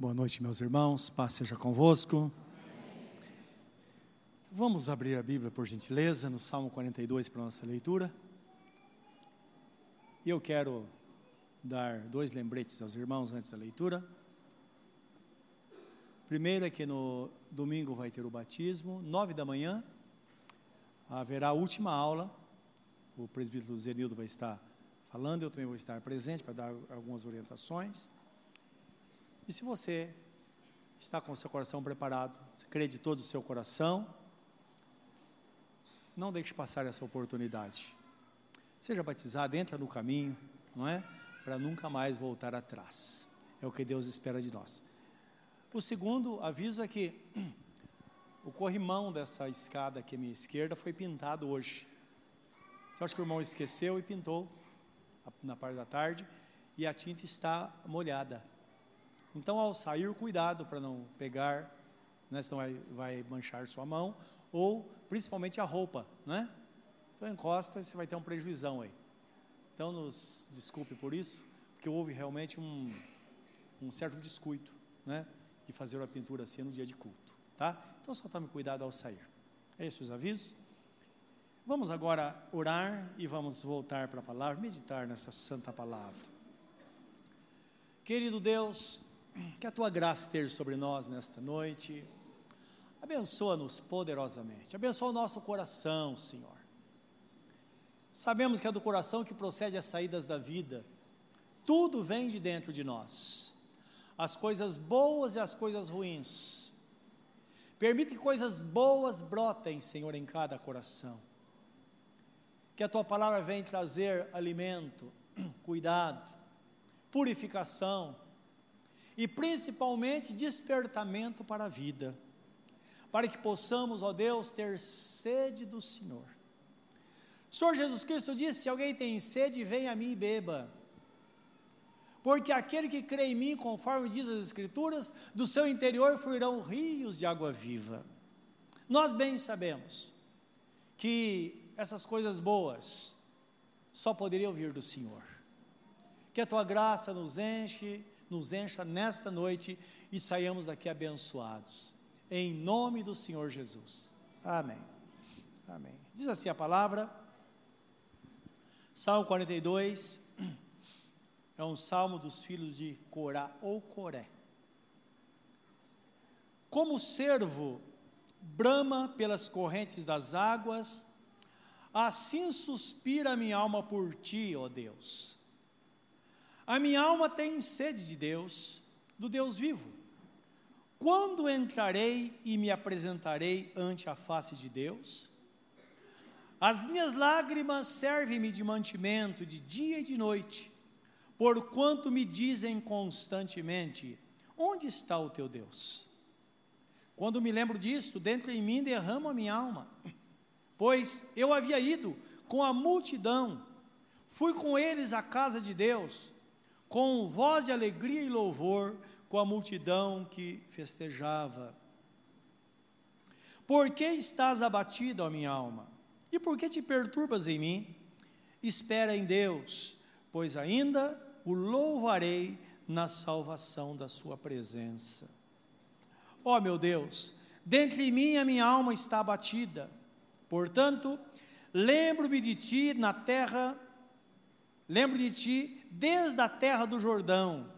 Boa noite, meus irmãos. Paz seja convosco. Vamos abrir a Bíblia, por gentileza, no Salmo 42 para a nossa leitura. E eu quero dar dois lembretes aos irmãos antes da leitura. Primeiro é que no domingo vai ter o batismo, nove da manhã, haverá a última aula. O presbítero Zenildo vai estar falando, eu também vou estar presente para dar algumas orientações. E se você está com o seu coração preparado, crê de todo o seu coração, não deixe passar essa oportunidade. Seja batizado, entra no caminho, não é? Para nunca mais voltar atrás. É o que Deus espera de nós. O segundo aviso é que o corrimão dessa escada aqui à minha esquerda foi pintado hoje. Então acho que o irmão esqueceu e pintou na parte da tarde e a tinta está molhada. Então, ao sair, cuidado para não pegar, né, senão vai, vai manchar sua mão, ou principalmente a roupa, né? Então encosta e você vai ter um prejuizão aí. Então nos desculpe por isso, porque houve realmente um, um certo descuido, né? De fazer a pintura assim no dia de culto, tá? Então só tome cuidado ao sair. É esses os avisos. Vamos agora orar e vamos voltar para a palavra, meditar nessa santa palavra. Querido Deus, que a tua graça esteja sobre nós nesta noite. Abençoa-nos poderosamente. Abençoa o nosso coração, Senhor. Sabemos que é do coração que procede as saídas da vida. Tudo vem de dentro de nós. As coisas boas e as coisas ruins. Permite que coisas boas brotem, Senhor, em cada coração. Que a tua palavra venha trazer alimento, cuidado, purificação, e principalmente despertamento para a vida, para que possamos, ó Deus, ter sede do Senhor. O Senhor Jesus Cristo disse: se alguém tem sede, venha a mim e beba. Porque aquele que crê em mim, conforme diz as Escrituras, do seu interior fluirão rios de água viva. Nós bem sabemos que essas coisas boas só poderiam vir do Senhor. Que a tua graça nos enche nos encha nesta noite e saiamos daqui abençoados. Em nome do Senhor Jesus. Amém. Amém. Diz assim a palavra, Salmo 42, é um salmo dos filhos de Corá ou Coré. Como o servo brama pelas correntes das águas, assim suspira minha alma por ti, ó Deus. A minha alma tem sede de Deus, do Deus vivo. Quando entrarei e me apresentarei ante a face de Deus? As minhas lágrimas servem-me de mantimento de dia e de noite, porquanto me dizem constantemente: Onde está o teu Deus? Quando me lembro disto, dentro em mim derramo a minha alma, pois eu havia ido com a multidão, fui com eles à casa de Deus, com voz de alegria e louvor, com a multidão que festejava. Por que estás abatido, ó minha alma? E por que te perturbas em mim? Espera em Deus, pois ainda o louvarei na salvação da sua presença. Ó meu Deus, dentro de mim a minha alma está abatida. Portanto, lembro-me de ti na terra, lembro de ti desde a terra do Jordão,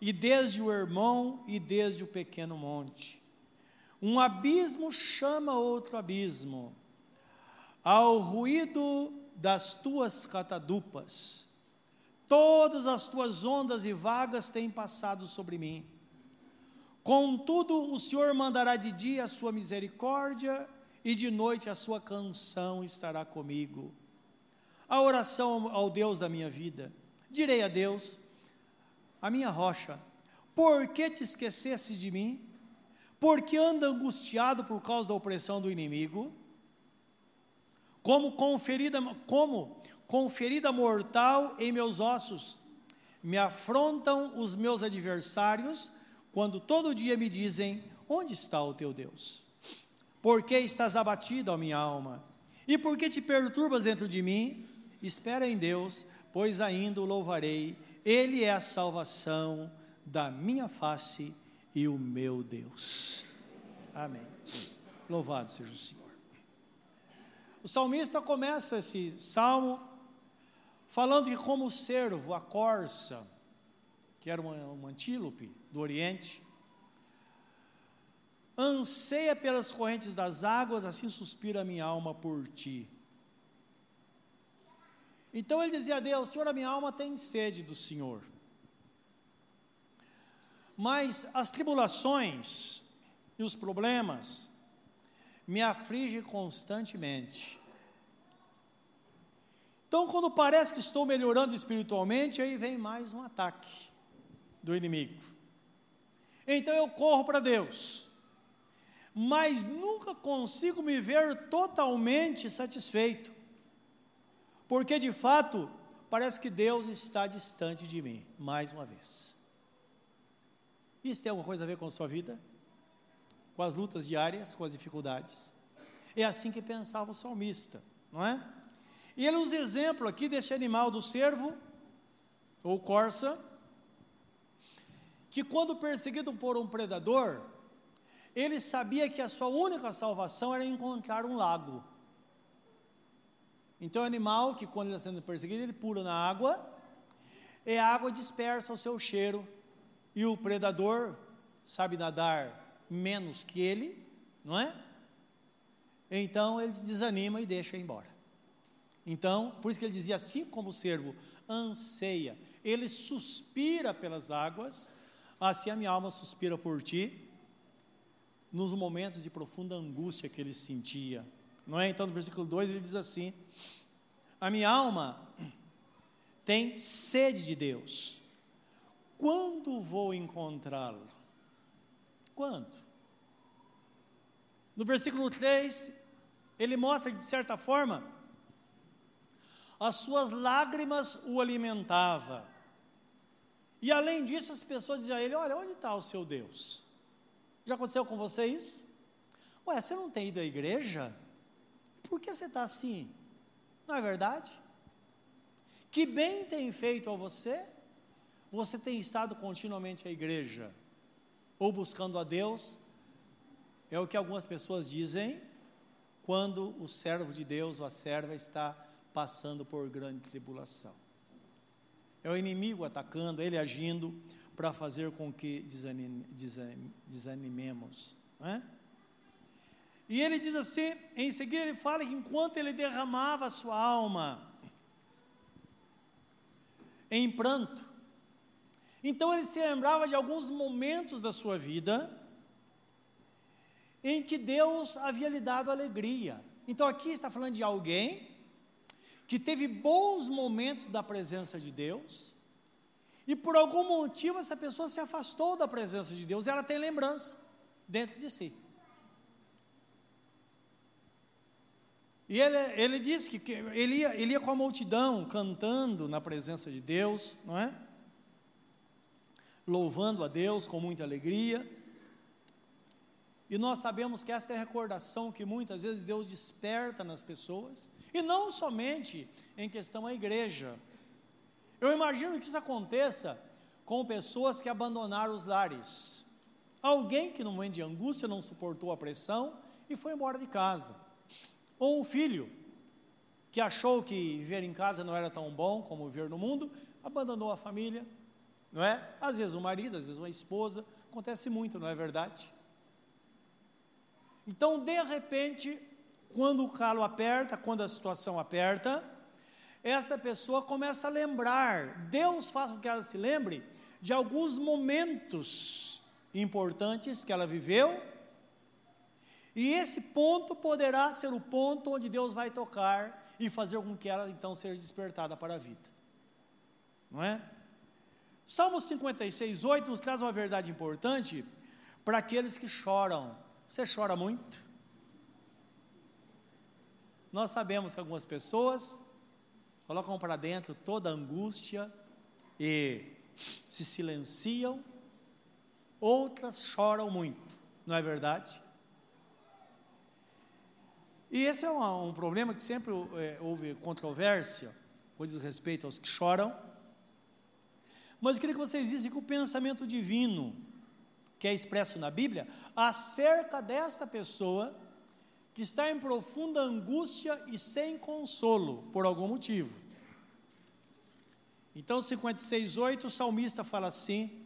e desde o Hermão e desde o pequeno monte. Um abismo chama outro abismo, ao ruído das tuas catadupas. Todas as tuas ondas e vagas têm passado sobre mim. Contudo, o Senhor mandará de dia a sua misericórdia, e de noite a sua canção estará comigo. A oração ao Deus da minha vida Direi a Deus, a minha rocha, por que te esqueceste de mim? Porque anda angustiado por causa da opressão do inimigo? Como conferida, como conferida mortal em meus ossos, me afrontam os meus adversários, quando todo dia me dizem: Onde está o teu Deus? Por que estás abatido, ó minha alma? E por que te perturbas dentro de mim? Espera em Deus, pois ainda o louvarei, Ele é a salvação da minha face e o meu Deus. Amém. Louvado seja o Senhor. O salmista começa esse salmo falando que, como o servo, a corça, que era uma, uma antílope do Oriente, anseia pelas correntes das águas, assim suspira a minha alma por ti. Então ele dizia a Deus: Senhor, a minha alma tem sede do Senhor. Mas as tribulações e os problemas me afligem constantemente. Então, quando parece que estou melhorando espiritualmente, aí vem mais um ataque do inimigo. Então eu corro para Deus, mas nunca consigo me ver totalmente satisfeito, porque de fato parece que Deus está distante de mim, mais uma vez. Isso tem alguma coisa a ver com a sua vida? Com as lutas diárias, com as dificuldades? É assim que pensava o salmista, não é? E ele usa exemplo aqui desse animal do cervo, ou corça, que quando perseguido por um predador, ele sabia que a sua única salvação era encontrar um lago. Então, o animal que, quando ele está sendo perseguido, ele pula na água, e a água dispersa o seu cheiro, e o predador sabe nadar menos que ele, não é? Então, ele desanima e deixa embora. Então, por isso que ele dizia: assim como o servo anseia, ele suspira pelas águas, Assim a minha alma suspira por ti, nos momentos de profunda angústia que ele sentia. Não é? Então, no versículo 2 ele diz assim: A minha alma tem sede de Deus. Quando vou encontrá-lo? Quando? No versículo 3, ele mostra que, de certa forma, as suas lágrimas o alimentavam e além disso, as pessoas diziam a ele: Olha, onde está o seu Deus? Já aconteceu com você isso? Ué, você não tem ido à igreja? Por que você está assim? Não é verdade? Que bem tem feito a você? Você tem estado continuamente à igreja ou buscando a Deus? É o que algumas pessoas dizem quando o servo de Deus ou a serva está passando por grande tribulação. É o inimigo atacando, ele agindo para fazer com que desanim, desanim, desanimemos. É? E ele diz assim, em seguida ele fala que enquanto ele derramava a sua alma em pranto, então ele se lembrava de alguns momentos da sua vida em que Deus havia lhe dado alegria. Então aqui está falando de alguém que teve bons momentos da presença de Deus, e por algum motivo essa pessoa se afastou da presença de Deus, ela tem lembrança dentro de si. E ele, ele disse que, que ele, ia, ele ia com a multidão cantando na presença de Deus, não é? Louvando a Deus com muita alegria. E nós sabemos que essa é a recordação que muitas vezes Deus desperta nas pessoas, e não somente em questão à igreja. Eu imagino que isso aconteça com pessoas que abandonaram os lares. Alguém que no momento de angústia não suportou a pressão e foi embora de casa. Ou um filho que achou que viver em casa não era tão bom como viver no mundo, abandonou a família, não é? Às vezes o marido, às vezes uma esposa, acontece muito, não é verdade? Então, de repente, quando o calo aperta, quando a situação aperta, esta pessoa começa a lembrar, Deus faz com que ela se lembre de alguns momentos importantes que ela viveu, e esse ponto poderá ser o ponto onde Deus vai tocar e fazer com que ela então seja despertada para a vida. Não é? Salmo 56, 8 nos traz uma verdade importante para aqueles que choram. Você chora muito? Nós sabemos que algumas pessoas colocam para dentro toda a angústia e se silenciam, outras choram muito, não é verdade? E esse é um, um problema que sempre é, houve controvérsia, com respeito aos que choram. Mas eu queria que vocês vissem que o pensamento divino, que é expresso na Bíblia, acerca desta pessoa que está em profunda angústia e sem consolo por algum motivo. Então, 56,8, o salmista fala assim: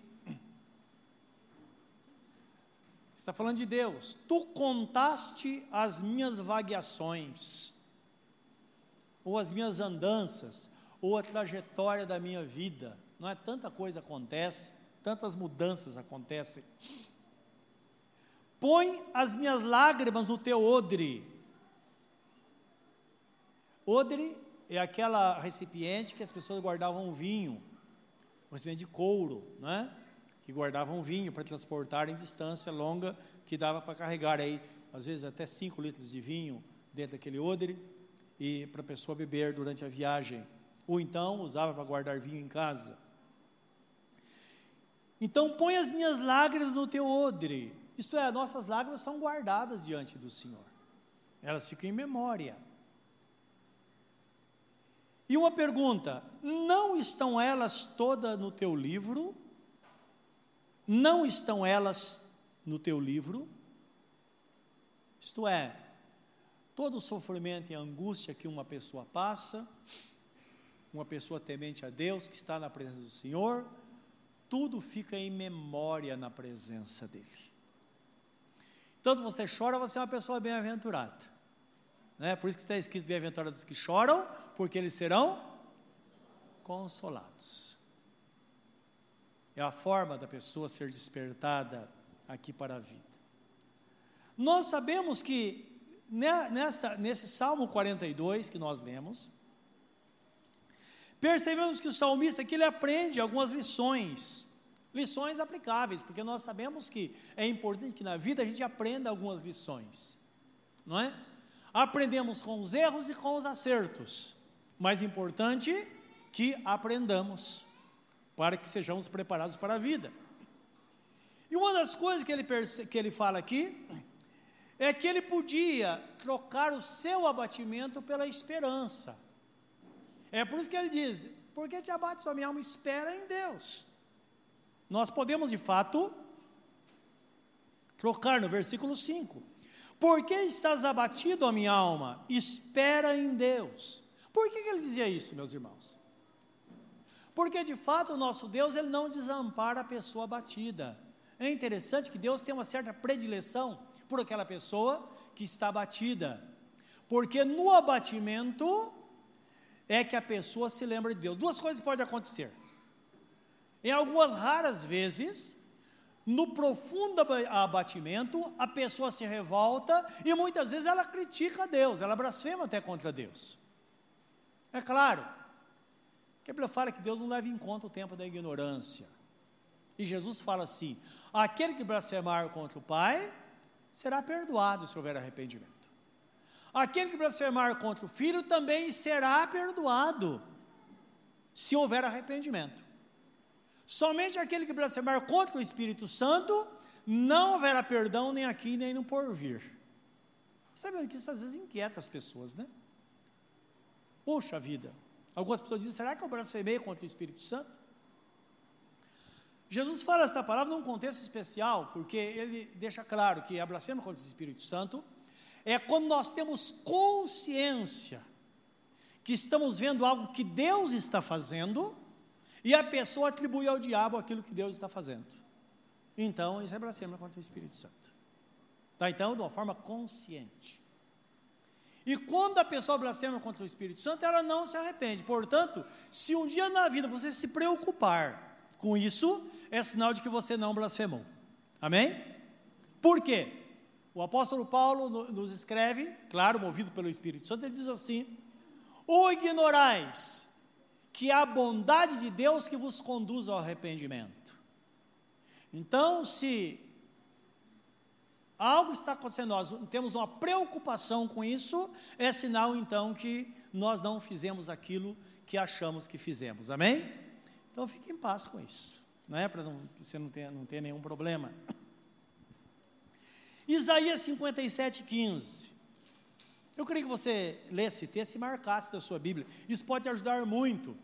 está falando de Deus, tu contaste as minhas vagueações, ou as minhas andanças, ou a trajetória da minha vida. Não é tanta coisa acontece, tantas mudanças acontecem. Põe as minhas lágrimas no teu odre. Odre é aquela recipiente que as pessoas guardavam vinho, um recipiente de couro, né? Que guardavam vinho para transportar em distância longa, que dava para carregar aí, às vezes até 5 litros de vinho dentro daquele odre, e para a pessoa beber durante a viagem. Ou então usava para guardar vinho em casa. Então põe as minhas lágrimas no teu odre. Isto é, nossas lágrimas são guardadas diante do Senhor. Elas ficam em memória. E uma pergunta: não estão elas todas no teu livro? Não estão elas no teu livro? Isto é, todo o sofrimento e angústia que uma pessoa passa, uma pessoa temente a Deus, que está na presença do Senhor, tudo fica em memória na presença dEle. Tanto você chora, você é uma pessoa bem-aventurada. Né? Por isso que está escrito bem-aventurados que choram, porque eles serão consolados. É a forma da pessoa ser despertada aqui para a vida. Nós sabemos que nesta, nesse Salmo 42 que nós lemos, Percebemos que o salmista aqui ele aprende algumas lições, lições aplicáveis, porque nós sabemos que é importante que na vida a gente aprenda algumas lições, não é? Aprendemos com os erros e com os acertos, mais importante que aprendamos para que sejamos preparados para a vida. E uma das coisas que ele, que ele fala aqui é que ele podia trocar o seu abatimento pela esperança. É por isso que ele diz: Por que te abate sua minha alma? Espera em Deus. Nós podemos, de fato, trocar no versículo 5. Por que estás abatido, a minha alma? Espera em Deus. Por que, que ele dizia isso, meus irmãos? Porque de fato o nosso Deus ele não desampara a pessoa abatida. É interessante que Deus tem uma certa predileção por aquela pessoa que está abatida. Porque no abatimento é que a pessoa se lembra de Deus. Duas coisas podem acontecer. Em algumas raras vezes, no profundo abatimento, a pessoa se revolta e muitas vezes ela critica Deus, ela blasfema até contra Deus. É claro, a Bíblia fala que Deus não leva em conta o tempo da ignorância. E Jesus fala assim: aquele que blasfemar contra o Pai será perdoado se houver arrependimento. Aquele que blasfemar contra o filho também será perdoado, se houver arrependimento. Somente aquele que blasfemar contra o Espírito Santo, não haverá perdão nem aqui nem no porvir. Sabe que isso às vezes inquieta as pessoas, né? Poxa vida, algumas pessoas dizem: será que eu blasfemei contra o Espírito Santo? Jesus fala esta palavra num contexto especial, porque ele deixa claro que a blasfêmia contra o Espírito Santo é quando nós temos consciência que estamos vendo algo que Deus está fazendo e a pessoa atribui ao diabo aquilo que Deus está fazendo. Então, isso é blasfêmia contra o Espírito Santo. Tá? Então, de uma forma consciente. E quando a pessoa blasfema contra o Espírito Santo, ela não se arrepende. Portanto, se um dia na vida você se preocupar com isso, é sinal de que você não blasfemou. Amém? Por quê? O apóstolo Paulo nos escreve, claro, movido pelo Espírito Santo, ele diz assim: Ou ignorais que a bondade de Deus que vos conduz ao arrependimento. Então, se algo está acontecendo, nós temos uma preocupação com isso, é sinal então que nós não fizemos aquilo que achamos que fizemos. Amém? Então fique em paz com isso, não é para você não ter, não ter nenhum problema. Isaías 57, 15. Eu queria que você lesse esse texto e marcasse da sua Bíblia. Isso pode ajudar muito,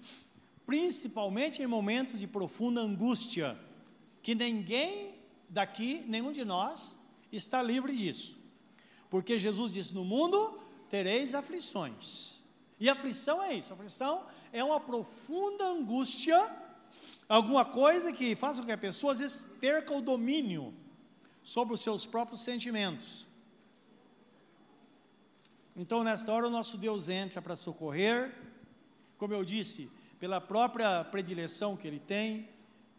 principalmente em momentos de profunda angústia, que ninguém daqui nenhum de nós está livre disso. Porque Jesus disse: No mundo tereis aflições. E aflição é isso: aflição é uma profunda angústia, alguma coisa que faça com que a pessoa às vezes perca o domínio sobre os seus próprios sentimentos. Então, nesta hora, o nosso Deus entra para socorrer, como eu disse, pela própria predileção que ele tem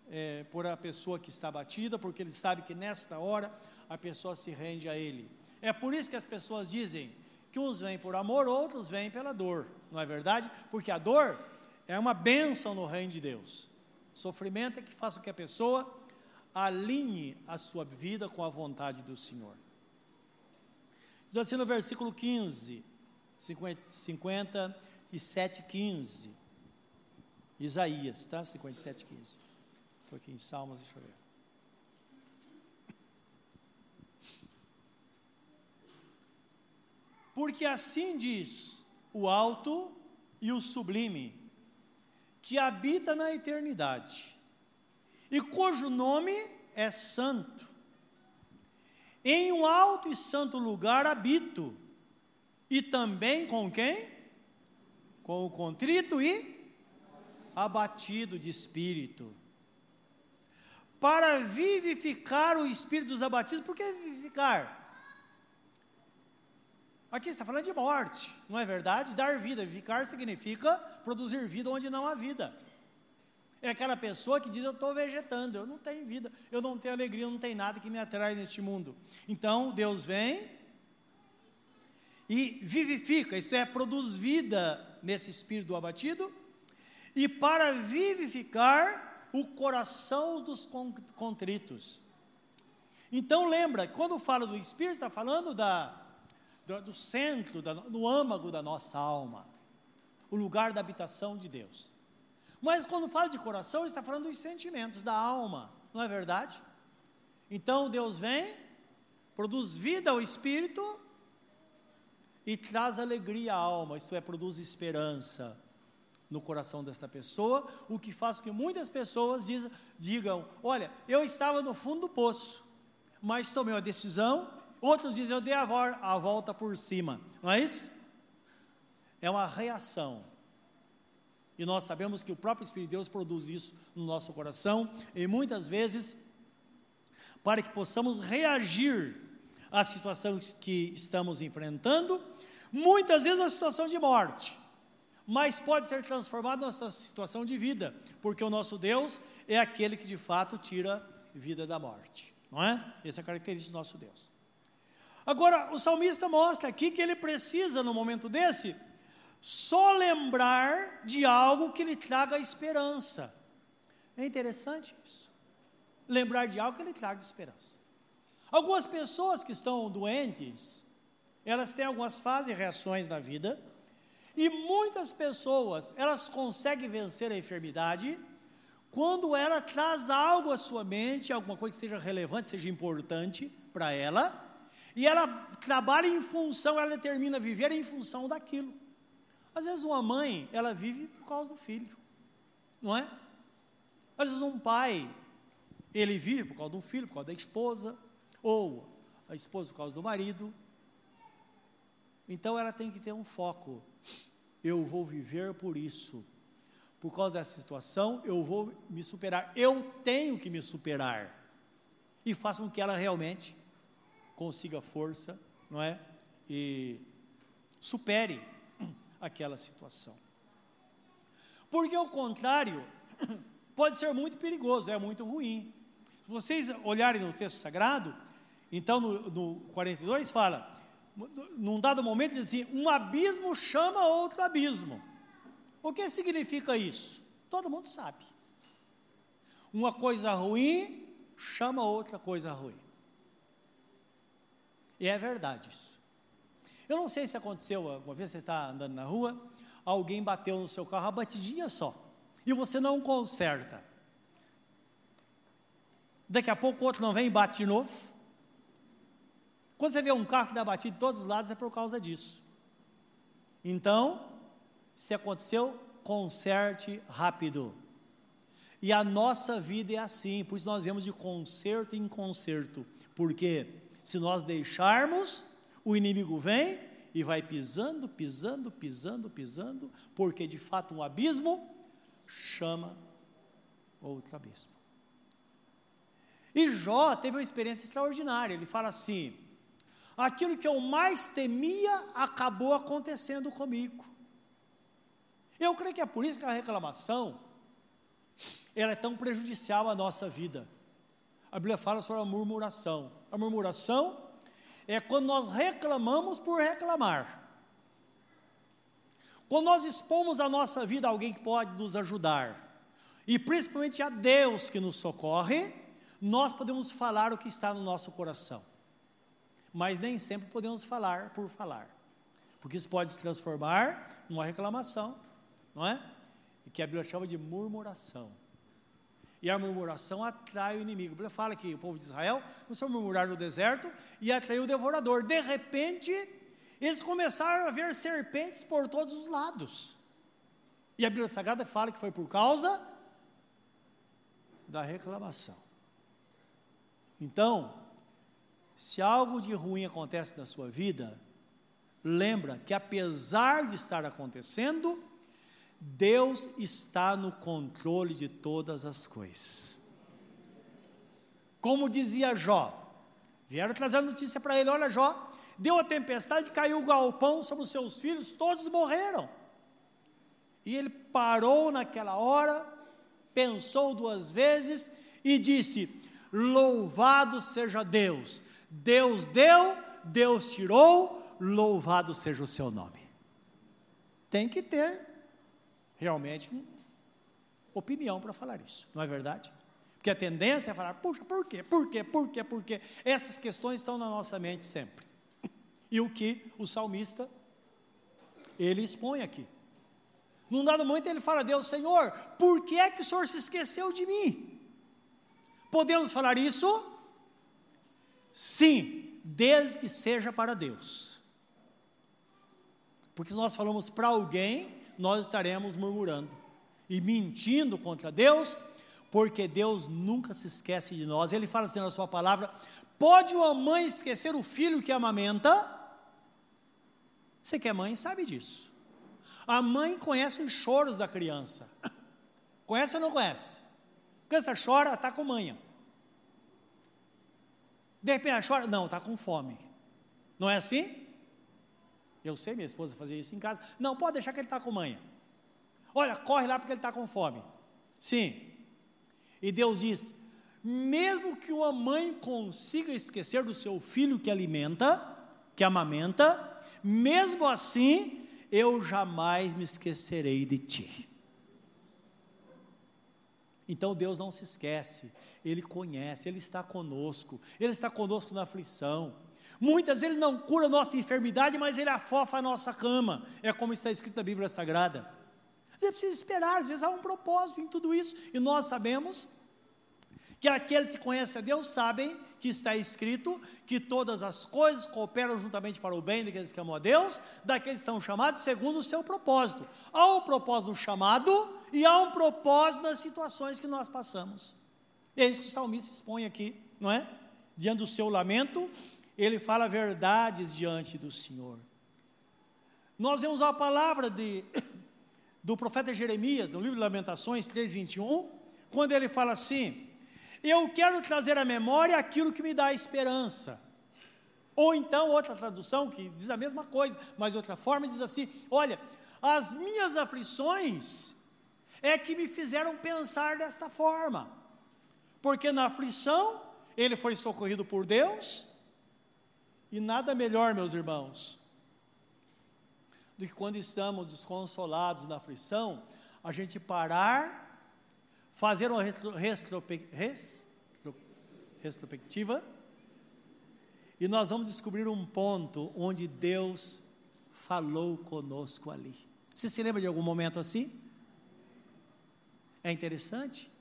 é, por a pessoa que está batida, porque ele sabe que nesta hora a pessoa se rende a ele. É por isso que as pessoas dizem que uns vêm por amor, outros vêm pela dor, não é verdade? Porque a dor é uma bênção no reino de Deus. sofrimento é que faça com que a pessoa alinhe a sua vida com a vontade do Senhor. Diz assim no versículo 15, 57, 15. Isaías, tá? 57, 15. Estou aqui em Salmos, deixa eu ver. Porque assim diz o alto e o sublime, que habita na eternidade, e cujo nome é santo. Em um alto e santo lugar habito, e também com quem? Com o contrito e abatido de espírito, para vivificar o espírito dos abatidos. Por que vivificar? Aqui está falando de morte, não é verdade? Dar vida, vivificar significa produzir vida onde não há vida. É aquela pessoa que diz: Eu estou vegetando, eu não tenho vida, eu não tenho alegria, não tenho nada que me atrai neste mundo. Então Deus vem e vivifica, isto é, produz vida nesse espírito abatido, e para vivificar o coração dos contritos. Então lembra, quando fala do espírito, está falando da, do, centro, do âmago da nossa alma, o lugar da habitação de Deus. Mas quando fala de coração, está falando dos sentimentos, da alma, não é verdade? Então Deus vem, produz vida ao espírito e traz alegria à alma, isto é, produz esperança no coração desta pessoa, o que faz com que muitas pessoas diz, digam: Olha, eu estava no fundo do poço, mas tomei uma decisão. Outros dizem: Eu dei a, a volta por cima, não é isso? É uma reação e nós sabemos que o próprio Espírito de Deus produz isso no nosso coração, e muitas vezes, para que possamos reagir às situações que estamos enfrentando, muitas vezes uma situação de morte, mas pode ser transformada numa situação de vida, porque o nosso Deus é aquele que de fato tira vida da morte, não é? Essa é a característica do nosso Deus. Agora, o salmista mostra aqui que ele precisa, no momento desse, só lembrar de algo que lhe traga esperança. É interessante isso. Lembrar de algo que lhe traga esperança. Algumas pessoas que estão doentes, elas têm algumas fases e reações na vida, e muitas pessoas, elas conseguem vencer a enfermidade quando ela traz algo à sua mente, alguma coisa que seja relevante, seja importante para ela, e ela trabalha em função, ela determina viver em função daquilo. Às vezes uma mãe, ela vive por causa do filho, não é? Às vezes um pai, ele vive por causa do filho, por causa da esposa, ou a esposa por causa do marido. Então ela tem que ter um foco. Eu vou viver por isso. Por causa dessa situação, eu vou me superar. Eu tenho que me superar. E faça com que ela realmente consiga força, não é? E supere aquela situação. Porque o contrário pode ser muito perigoso, é muito ruim. Se vocês olharem no texto sagrado, então no, no 42 fala, num dado momento diz assim, um abismo chama outro abismo. O que significa isso? Todo mundo sabe. Uma coisa ruim chama outra coisa ruim. E é verdade isso. Eu não sei se aconteceu, uma vez você está andando na rua, alguém bateu no seu carro, a batidinha só, e você não conserta. Daqui a pouco o outro não vem e bate de novo. Quando você vê um carro que dá batida de todos os lados, é por causa disso. Então, se aconteceu, conserte rápido. E a nossa vida é assim, por isso nós vemos de concerto em concerto. Porque se nós deixarmos, o inimigo vem e vai pisando, pisando, pisando, pisando, porque de fato um abismo chama outro abismo. E Jó teve uma experiência extraordinária. Ele fala assim: aquilo que eu mais temia acabou acontecendo comigo. Eu creio que é por isso que a reclamação ela é tão prejudicial à nossa vida. A Bíblia fala sobre a murmuração. A murmuração é quando nós reclamamos por reclamar. Quando nós expomos a nossa vida a alguém que pode nos ajudar, e principalmente a Deus que nos socorre, nós podemos falar o que está no nosso coração. Mas nem sempre podemos falar por falar. Porque isso pode se transformar numa reclamação, não é? E que a Bíblia chama de murmuração. E a murmuração atrai o inimigo. A Bíblia fala que o povo de Israel começou a murmurar no deserto e atraiu o devorador. De repente, eles começaram a ver serpentes por todos os lados. E a Bíblia Sagrada fala que foi por causa da reclamação. Então, se algo de ruim acontece na sua vida, lembra que apesar de estar acontecendo, Deus está no controle de todas as coisas. Como dizia Jó, vieram trazer notícia para ele: olha, Jó, deu a tempestade, caiu o galpão sobre os seus filhos, todos morreram. E ele parou naquela hora, pensou duas vezes e disse: Louvado seja Deus, Deus deu, Deus tirou, louvado seja o seu nome. Tem que ter realmente opinião para falar isso, não é verdade? Porque a tendência é falar, puxa, por quê? Por quê? Por quê? Por quê? Essas questões estão na nossa mente sempre. E o que o salmista ele expõe aqui. Num dado momento ele fala a Deus, Senhor, por que é que o Senhor se esqueceu de mim? Podemos falar isso? Sim, desde que seja para Deus. Porque se nós falamos para alguém, nós estaremos murmurando e mentindo contra Deus, porque Deus nunca se esquece de nós. Ele fala assim na sua palavra: pode uma mãe esquecer o filho que amamenta? Você que é mãe sabe disso. A mãe conhece os choros da criança. Conhece ou não conhece? A criança chora, está com manha. De repente chora, não, está com fome. Não é assim? Eu sei, minha esposa fazia isso em casa. Não, pode deixar que ele está com manha. Olha, corre lá porque ele está com fome. Sim. E Deus diz: mesmo que uma mãe consiga esquecer do seu filho que alimenta, que amamenta, mesmo assim, eu jamais me esquecerei de ti. Então Deus não se esquece, Ele conhece, Ele está conosco, Ele está conosco na aflição. Muitas Ele não cura a nossa enfermidade, mas Ele afofa a nossa cama. É como está escrito na Bíblia Sagrada. Você precisa esperar, às vezes há um propósito em tudo isso, e nós sabemos que aqueles que conhecem a Deus sabem que está escrito que todas as coisas cooperam juntamente para o bem daqueles que amam a Deus, daqueles que são chamados segundo o seu propósito. Há um propósito no chamado e há um propósito nas situações que nós passamos. É isso que o salmista expõe aqui, não é? Diante do seu lamento, ele fala verdades diante do Senhor. Nós vemos a palavra de, do profeta Jeremias, no livro de Lamentações 3,21, quando ele fala assim: Eu quero trazer à memória aquilo que me dá esperança. Ou então, outra tradução que diz a mesma coisa, mas de outra forma, diz assim: Olha, as minhas aflições é que me fizeram pensar desta forma, porque na aflição ele foi socorrido por Deus, e nada melhor, meus irmãos, do que quando estamos desconsolados na aflição, a gente parar, fazer uma retrospectiva, e nós vamos descobrir um ponto onde Deus falou conosco ali. Você se lembra de algum momento assim? É interessante.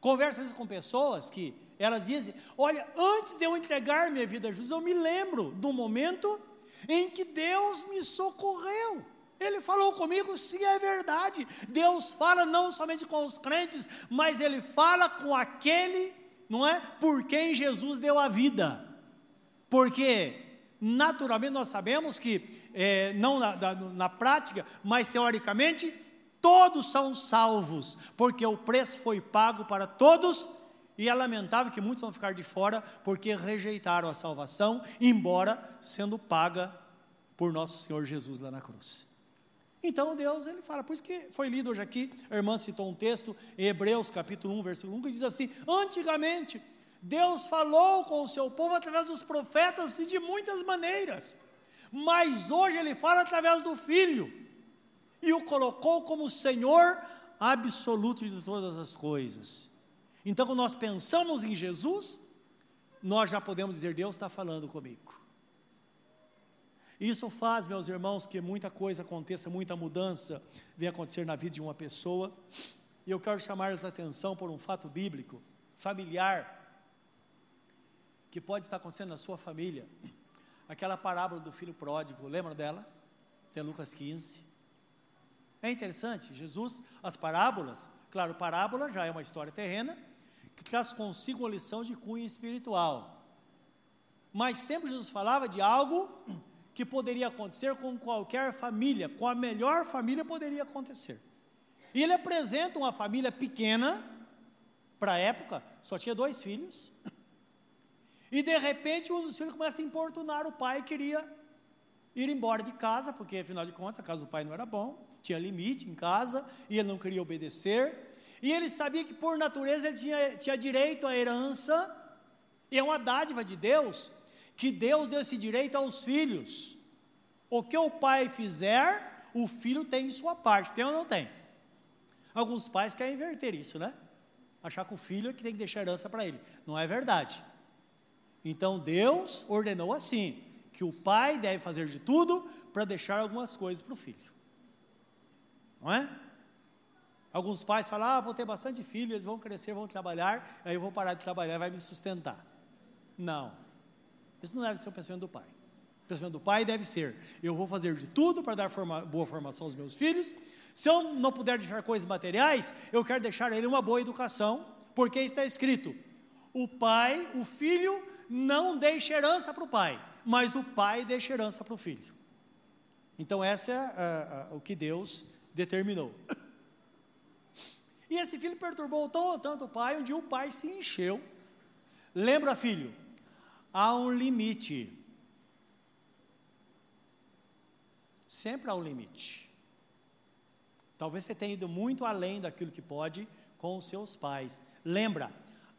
Conversas com pessoas que elas dizem: Olha, antes de eu entregar minha vida a Jesus, eu me lembro do momento em que Deus me socorreu. Ele falou comigo, sim, é verdade. Deus fala não somente com os crentes, mas ele fala com aquele, não é? Por quem Jesus deu a vida. Porque, naturalmente, nós sabemos que, é, não na, na, na prática, mas teoricamente, todos são salvos, porque o preço foi pago para todos e é lamentável que muitos vão ficar de fora porque rejeitaram a salvação, embora sendo paga por nosso Senhor Jesus lá na cruz. Então Deus, ele fala, por isso que foi lido hoje aqui, a irmã citou um texto, Hebreus capítulo 1, versículo 1, que diz assim: Antigamente, Deus falou com o seu povo através dos profetas e de muitas maneiras, mas hoje ele fala através do Filho, e o colocou como Senhor absoluto de todas as coisas. Então, quando nós pensamos em Jesus, nós já podemos dizer: Deus está falando comigo. Isso faz, meus irmãos, que muita coisa aconteça, muita mudança venha acontecer na vida de uma pessoa. E eu quero chamar a atenção por um fato bíblico, familiar, que pode estar acontecendo na sua família. Aquela parábola do filho pródigo, lembra dela? Tem Lucas 15. É interessante, Jesus, as parábolas, claro, parábola já é uma história terrena, que traz consigo uma lição de cunho espiritual. Mas sempre Jesus falava de algo que poderia acontecer com qualquer família, com a melhor família poderia acontecer. E ele apresenta uma família pequena, para a época, só tinha dois filhos, e de repente um dos filhos começa a importunar o pai, queria ir embora de casa, porque afinal de contas a casa do pai não era bom, tinha limite em casa, e ele não queria obedecer, e ele sabia que por natureza ele tinha, tinha direito à herança, e é uma dádiva de Deus, que Deus deu esse direito aos filhos. O que o pai fizer, o filho tem de sua parte, tem ou não tem? Alguns pais querem inverter isso, né? Achar que o filho é que tem que deixar herança para ele. Não é verdade. Então Deus ordenou assim: que o pai deve fazer de tudo para deixar algumas coisas para o filho. Não é? Alguns pais falam: ah, vou ter bastante filhos, eles vão crescer, vão trabalhar, aí eu vou parar de trabalhar, vai me sustentar. Não. Isso não deve ser o pensamento do pai. O pensamento do pai deve ser: eu vou fazer de tudo para dar forma, boa formação aos meus filhos. Se eu não puder deixar coisas materiais, eu quero deixar ele uma boa educação, porque está escrito: o pai, o filho, não deixa herança para o pai, mas o pai deixa herança para o filho. Então, essa é o que Deus determinou. E esse filho perturbou tão, tanto o pai, um o pai se encheu. Lembra, filho? há um limite. Sempre há um limite. Talvez você tenha ido muito além daquilo que pode com os seus pais. Lembra,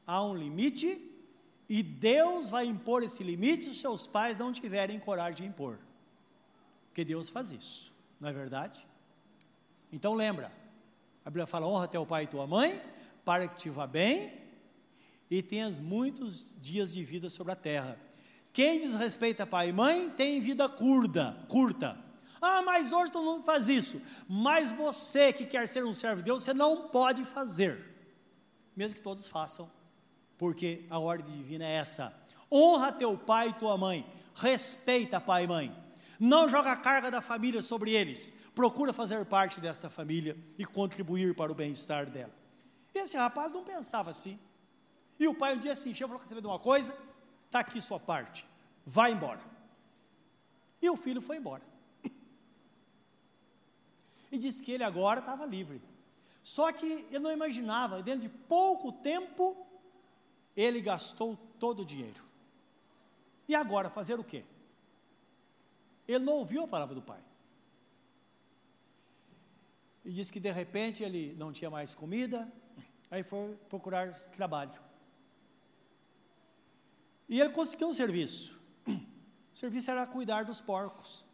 há um limite e Deus vai impor esse limite se os seus pais não tiverem coragem de impor. Porque Deus faz isso, não é verdade? Então lembra, a Bíblia fala: honra teu pai e tua mãe, para que te vá bem e tenhas muitos dias de vida sobre a terra. Quem desrespeita pai e mãe tem vida curta, curta. Ah, mas hoje todo mundo faz isso. Mas você que quer ser um servo de Deus, você não pode fazer. Mesmo que todos façam, porque a ordem divina é essa. Honra teu pai e tua mãe. Respeita pai e mãe. Não joga a carga da família sobre eles. Procura fazer parte desta família e contribuir para o bem-estar dela. Esse rapaz não pensava assim. E o pai um dia se encheu e falou: saber de uma coisa? Está aqui sua parte, vai embora. E o filho foi embora. E disse que ele agora estava livre. Só que ele não imaginava, dentro de pouco tempo, ele gastou todo o dinheiro. E agora, fazer o quê? Ele não ouviu a palavra do pai. E disse que de repente ele não tinha mais comida, aí foi procurar trabalho. E ele conseguiu um serviço. O serviço era cuidar dos porcos.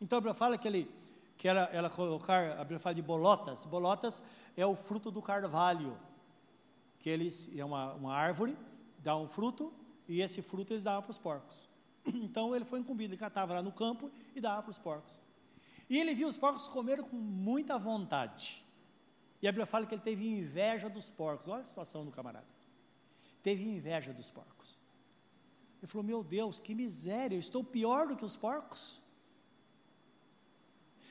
Então a Bíblia fala que ele que ela, ela colocar, a Bíblia fala de bolotas. Bolotas é o fruto do carvalho, que eles é uma, uma árvore, dá um fruto e esse fruto eles davam para os porcos. Então ele foi incumbido, ele catava lá no campo e dava para os porcos. E ele viu os porcos comer com muita vontade. E a Bíblia fala que ele teve inveja dos porcos. Olha a situação do camarada. Teve inveja dos porcos. Ele falou: Meu Deus, que miséria, eu estou pior do que os porcos.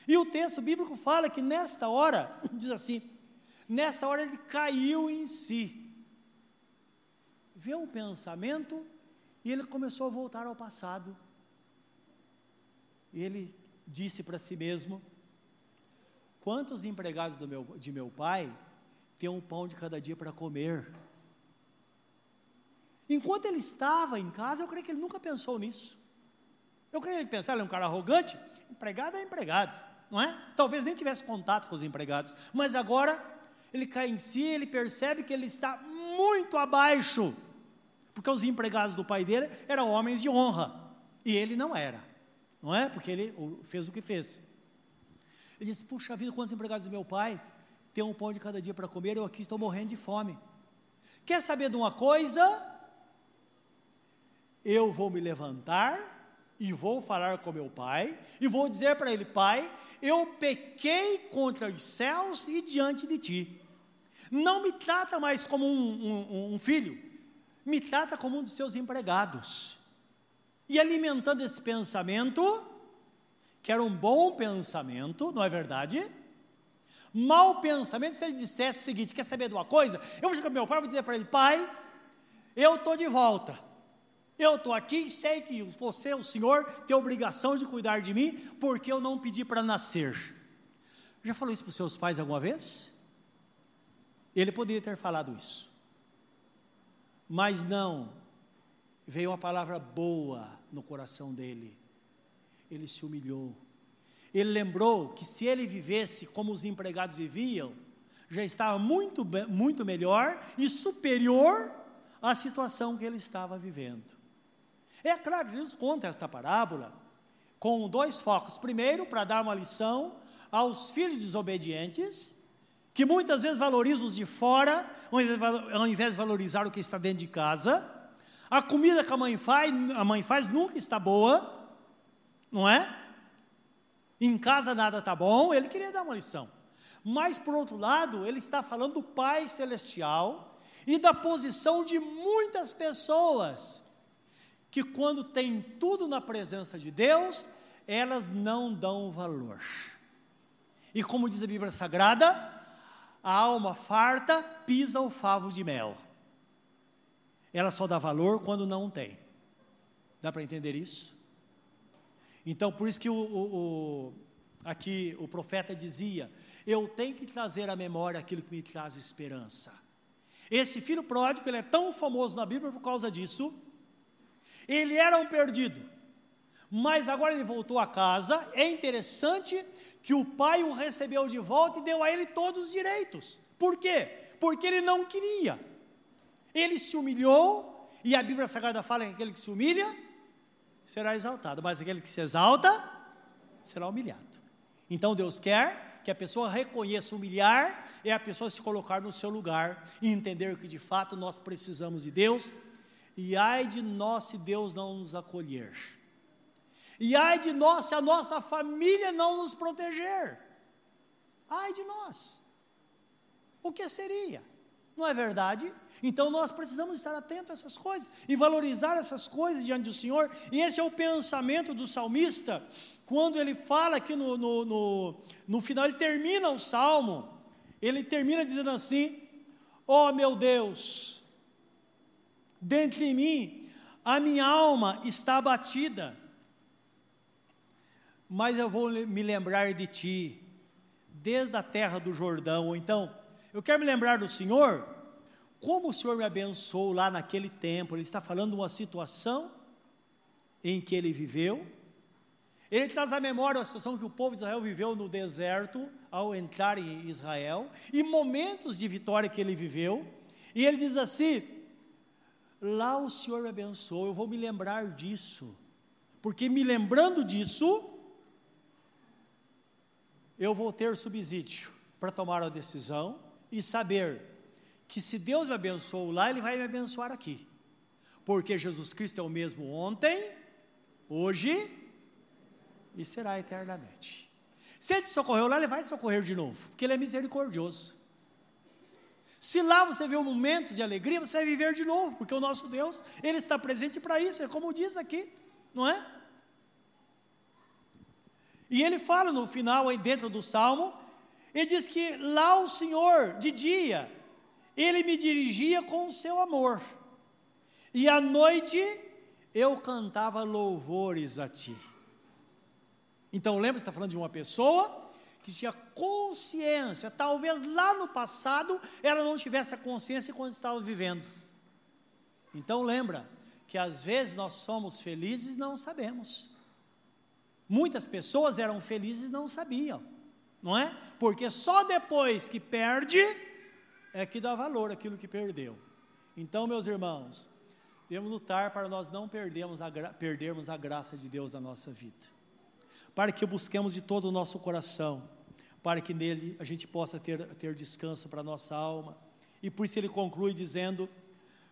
E o texto bíblico fala que nesta hora, diz assim, nessa hora ele caiu em si. Vê um pensamento e ele começou a voltar ao passado. E ele disse para si mesmo: Quantos empregados meu, de meu pai têm um pão de cada dia para comer? Enquanto ele estava em casa, eu creio que ele nunca pensou nisso. Eu creio que ele pensava, ele é um cara arrogante, empregado é empregado, não é? Talvez nem tivesse contato com os empregados, mas agora ele cai em si, ele percebe que ele está muito abaixo, porque os empregados do pai dele eram homens de honra, e ele não era, não é? Porque ele fez o que fez. Ele disse: Puxa vida, quantos empregados do meu pai têm um pão de cada dia para comer, eu aqui estou morrendo de fome. Quer saber de uma coisa? eu vou me levantar e vou falar com meu pai e vou dizer para ele: Pai, eu pequei contra os céus e diante de ti. Não me trata mais como um, um, um filho, me trata como um dos seus empregados. E alimentando esse pensamento, que era um bom pensamento, não é verdade? Mau pensamento, se ele dissesse o seguinte: quer saber de uma coisa? Eu vou chegar para meu pai vou dizer para ele: Pai, eu estou de volta eu estou aqui e sei que você, o Senhor, tem obrigação de cuidar de mim, porque eu não pedi para nascer. Já falou isso para os seus pais alguma vez? Ele poderia ter falado isso. Mas não, veio uma palavra boa no coração dele. Ele se humilhou. Ele lembrou que se ele vivesse como os empregados viviam, já estava muito, muito melhor e superior à situação que ele estava vivendo. É claro que Jesus conta esta parábola com dois focos. Primeiro, para dar uma lição aos filhos desobedientes, que muitas vezes valorizam os de fora, ao invés de valorizar o que está dentro de casa. A comida que a mãe faz, a mãe faz nunca está boa, não é? Em casa nada está bom, ele queria dar uma lição. Mas, por outro lado, ele está falando do Pai Celestial e da posição de muitas pessoas que quando tem tudo na presença de Deus, elas não dão valor. E como diz a Bíblia Sagrada, a alma farta pisa o favo de mel. Ela só dá valor quando não tem. Dá para entender isso? Então, por isso que o, o, o, aqui o profeta dizia: Eu tenho que trazer à memória aquilo que me traz esperança. Esse filho pródigo, ele é tão famoso na Bíblia por causa disso, ele era um perdido, mas agora ele voltou a casa. É interessante que o pai o recebeu de volta e deu a ele todos os direitos. Por quê? Porque ele não queria. Ele se humilhou, e a Bíblia Sagrada fala que aquele que se humilha será exaltado, mas aquele que se exalta será humilhado. Então Deus quer que a pessoa reconheça humilhar, é a pessoa se colocar no seu lugar e entender que de fato nós precisamos de Deus e ai de nós se Deus não nos acolher. E ai de nós se a nossa família não nos proteger. Ai de nós. O que seria? Não é verdade? Então nós precisamos estar atentos a essas coisas e valorizar essas coisas diante do Senhor. E esse é o pensamento do salmista, quando ele fala aqui no, no, no, no final, ele termina o salmo, ele termina dizendo assim: Ó oh, meu Deus, dentro de mim, a minha alma está abatida. Mas eu vou me lembrar de ti, desde a terra do Jordão. Ou então, eu quero me lembrar do Senhor, como o Senhor me abençoou lá naquele tempo. Ele está falando de uma situação em que ele viveu. Ele traz à memória a situação que o povo de Israel viveu no deserto ao entrar em Israel e momentos de vitória que ele viveu. E ele diz assim: lá o Senhor me abençoou, eu vou me lembrar disso, porque me lembrando disso, eu vou ter subsídio para tomar a decisão e saber que se Deus me abençoou lá, Ele vai me abençoar aqui, porque Jesus Cristo é o mesmo ontem, hoje e será eternamente. Se Ele te socorreu lá, Ele vai socorrer de novo, porque Ele é misericordioso. Se lá você vê um momento de alegria, você vai viver de novo, porque o nosso Deus, Ele está presente para isso, é como diz aqui, não é? E ele fala no final, aí dentro do salmo, ele diz que lá o Senhor, de dia, ele me dirigia com o seu amor, e à noite eu cantava louvores a ti. Então lembra, está falando de uma pessoa que tinha consciência, talvez lá no passado ela não tivesse a consciência quando estava vivendo. Então lembra que às vezes nós somos felizes e não sabemos. Muitas pessoas eram felizes e não sabiam, não é? Porque só depois que perde é que dá valor aquilo que perdeu. Então, meus irmãos, devemos lutar para nós não perdermos a, perdermos a graça de Deus na nossa vida para que busquemos de todo o nosso coração, para que nele a gente possa ter, ter descanso para a nossa alma. E por isso ele conclui dizendo: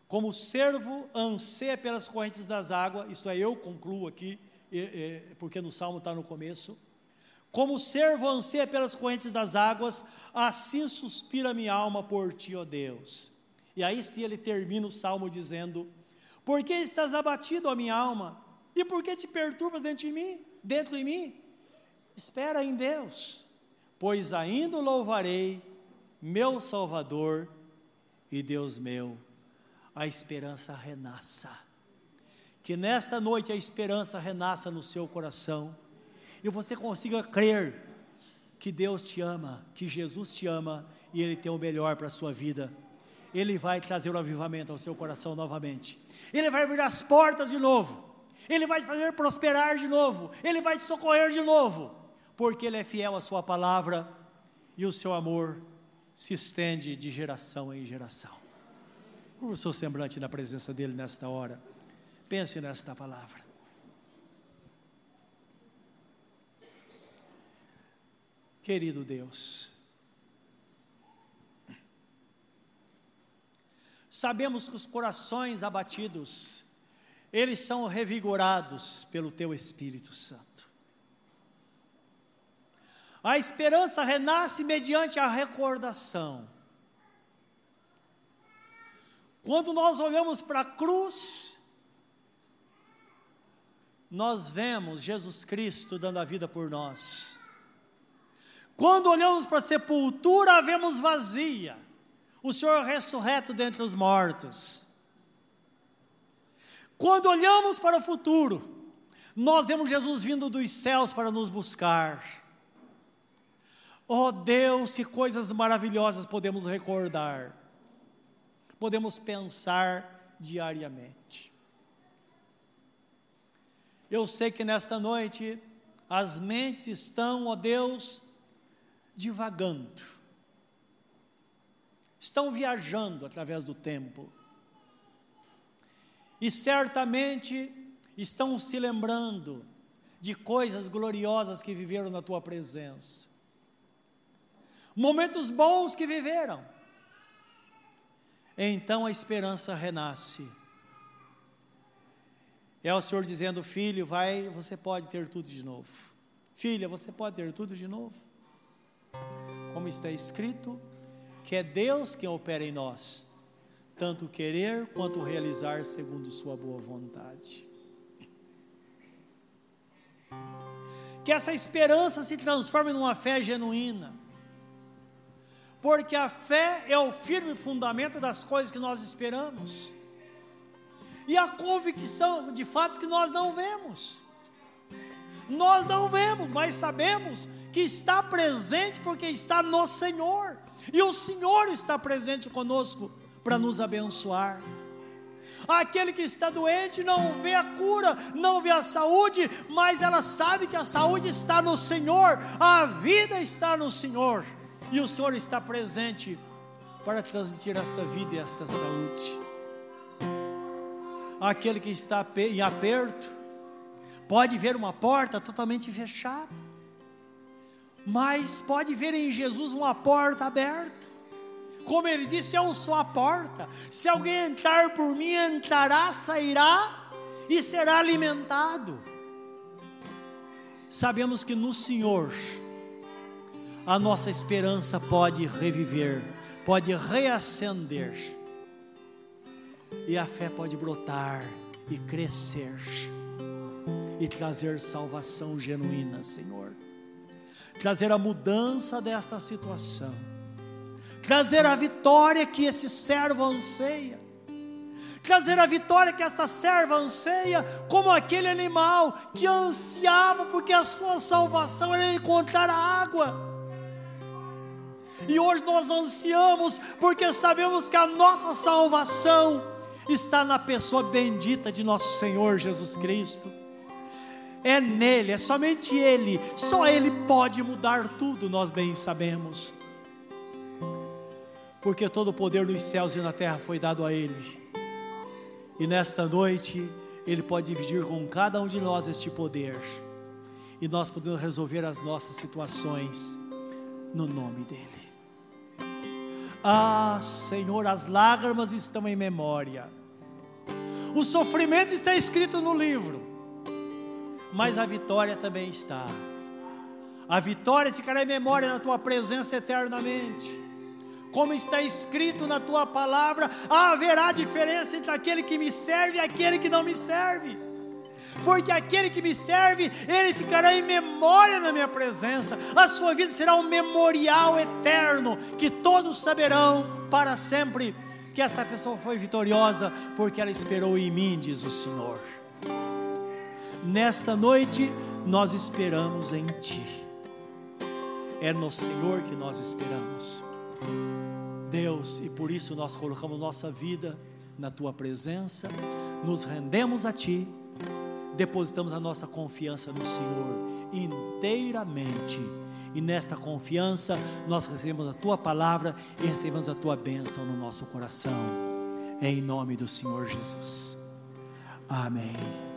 como o servo anseia pelas correntes das águas, isto é, eu concluo aqui, porque no salmo está no começo. Como o servo anseia pelas correntes das águas, assim suspira minha alma por ti, ó Deus. E aí sim ele termina o salmo dizendo: Por que estás abatido, ó minha alma? E por que te perturbas dentro de mim? dentro de mim. Espera em Deus, pois ainda louvarei meu Salvador e Deus meu. A esperança renasça. Que nesta noite a esperança renasça no seu coração e você consiga crer que Deus te ama, que Jesus te ama e Ele tem o melhor para a sua vida. Ele vai trazer o avivamento ao seu coração novamente. Ele vai abrir as portas de novo. Ele vai te fazer prosperar de novo, Ele vai te socorrer de novo, porque Ele é fiel à Sua palavra e o seu amor se estende de geração em geração. Curva o seu semblante na presença dEle nesta hora, pense nesta palavra. Querido Deus, sabemos que os corações abatidos, eles são revigorados pelo teu Espírito Santo. A esperança renasce mediante a recordação. Quando nós olhamos para a cruz, nós vemos Jesus Cristo dando a vida por nós. Quando olhamos para a sepultura, a vemos vazia. O Senhor ressurreto dentre os mortos. Quando olhamos para o futuro, nós vemos Jesus vindo dos céus para nos buscar. Oh Deus, que coisas maravilhosas podemos recordar, podemos pensar diariamente. Eu sei que nesta noite as mentes estão, ó oh Deus, divagando, estão viajando através do tempo e certamente estão se lembrando de coisas gloriosas que viveram na tua presença, momentos bons que viveram. Então a esperança renasce. É o Senhor dizendo: Filho, vai, você pode ter tudo de novo. Filha, você pode ter tudo de novo. Como está escrito, que é Deus quem opera em nós, tanto querer quanto realizar segundo Sua boa vontade. Que essa esperança se transforme numa fé genuína, porque a fé é o firme fundamento das coisas que nós esperamos, e a convicção de fatos que nós não vemos. Nós não vemos, mas sabemos que está presente porque está no Senhor, e o Senhor está presente conosco para nos abençoar. Aquele que está doente não vê a cura, não vê a saúde, mas ela sabe que a saúde está no Senhor, a vida está no Senhor, e o Senhor está presente para transmitir esta vida e esta saúde. Aquele que está em aperto, pode ver uma porta totalmente fechada, mas pode ver em Jesus uma porta aberta como ele disse, eu sou a porta. Se alguém entrar por mim, entrará, sairá e será alimentado. Sabemos que no Senhor a nossa esperança pode reviver, pode reacender, e a fé pode brotar e crescer e trazer salvação genuína, Senhor. Trazer a mudança desta situação, trazer a vitória que este servo anseia, trazer a vitória que esta serva anseia, como aquele animal que ansiava, porque a sua salvação era encontrar a água. E hoje nós ansiamos, porque sabemos que a nossa salvação está na pessoa bendita de nosso Senhor Jesus Cristo. É nele, é somente Ele, só Ele pode mudar tudo, nós bem sabemos. Porque todo o poder nos céus e na terra foi dado a Ele. E nesta noite, Ele pode dividir com cada um de nós este poder. E nós podemos resolver as nossas situações no nome dEle. Ah, Senhor, as lágrimas estão em memória. O sofrimento está escrito no livro, mas a vitória também está. A vitória ficará em memória na tua presença eternamente. Como está escrito na tua palavra, haverá diferença entre aquele que me serve e aquele que não me serve. Porque aquele que me serve, ele ficará em memória na minha presença. A sua vida será um memorial eterno que todos saberão para sempre que esta pessoa foi vitoriosa porque ela esperou em mim, diz o Senhor. Nesta noite nós esperamos em Ti. É no Senhor que nós esperamos. Deus, e por isso nós colocamos nossa vida na Tua presença, nos rendemos a Ti, depositamos a nossa confiança no Senhor inteiramente e nesta confiança nós recebemos a tua palavra e recebemos a tua bênção no nosso coração. Em nome do Senhor Jesus. Amém.